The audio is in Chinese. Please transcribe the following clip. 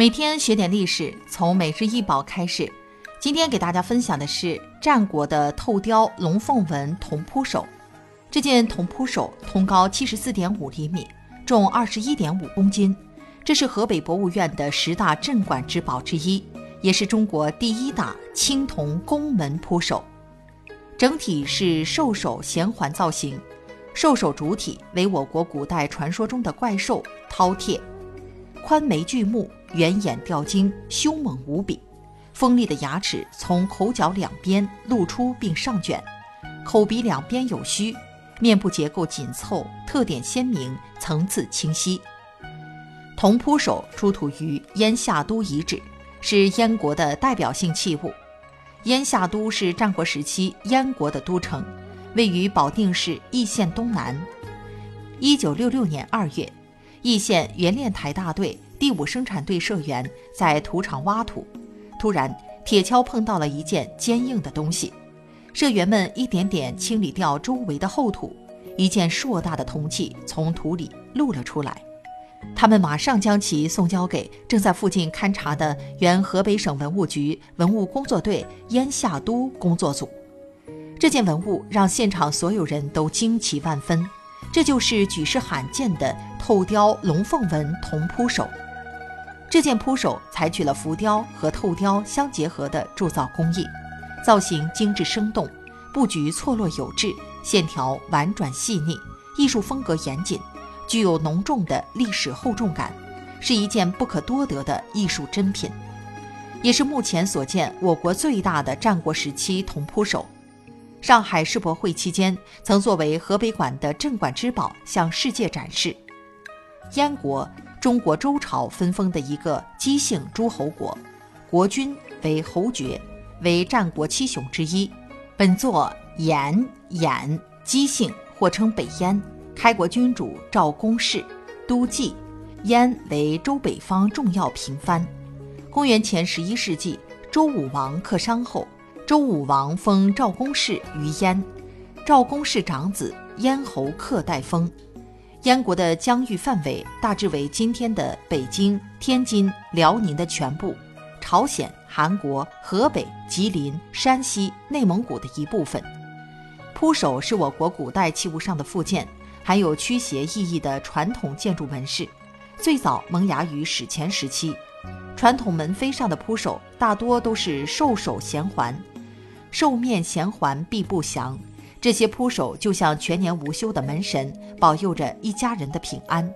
每天学点历史，从每日一宝开始。今天给大家分享的是战国的透雕龙凤纹铜扑手。这件铜扑手通高七十四点五厘米，重二十一点五公斤。这是河北博物院的十大镇馆之宝之一，也是中国第一大青铜宫门扑手。整体是兽首衔环造型，兽首主体为我国古代传说中的怪兽饕餮。宽眉巨目，圆眼吊睛，凶猛无比。锋利的牙齿从口角两边露出并上卷，口鼻两边有须，面部结构紧凑，特点鲜明，层次清晰。铜扑手出土于燕下都遗址，是燕国的代表性器物。燕下都是战国时期燕国的都城，位于保定市易县东南。一九六六年二月。易县冶炼台大队第五生产队社员在土场挖土，突然铁锹碰到了一件坚硬的东西，社员们一点点清理掉周围的厚土，一件硕大的铜器从土里露了出来。他们马上将其送交给正在附近勘察的原河北省文物局文物工作队燕下都工作组。这件文物让现场所有人都惊奇万分。这就是举世罕见的透雕龙凤纹铜扑手。这件扑手采取了浮雕和透雕相结合的铸造工艺，造型精致生动，布局错落有致，线条婉转细腻，艺术风格严谨，具有浓重的历史厚重感，是一件不可多得的艺术珍品，也是目前所见我国最大的战国时期铜扑手。上海世博会期间，曾作为河北馆的镇馆之宝向世界展示。燕国，中国周朝分封的一个姬姓诸侯国，国君为侯爵，为战国七雄之一。本作延衍姬姓，或称北燕。开国君主赵公氏，都记，燕为周北方重要平藩。公元前十一世纪，周武王克商后。周武王封赵公氏于燕，赵公氏长子燕侯克代封。燕国的疆域范围大致为今天的北京、天津、辽宁的全部，朝鲜、韩国、河北、吉林、山西、内蒙古的一部分。扑手是我国古代器物上的附件，含有驱邪意义的传统建筑纹饰，最早萌芽于史前时期。传统门扉上的扑手大多都是兽首衔环。寿面衔环必不祥，这些铺手就像全年无休的门神，保佑着一家人的平安。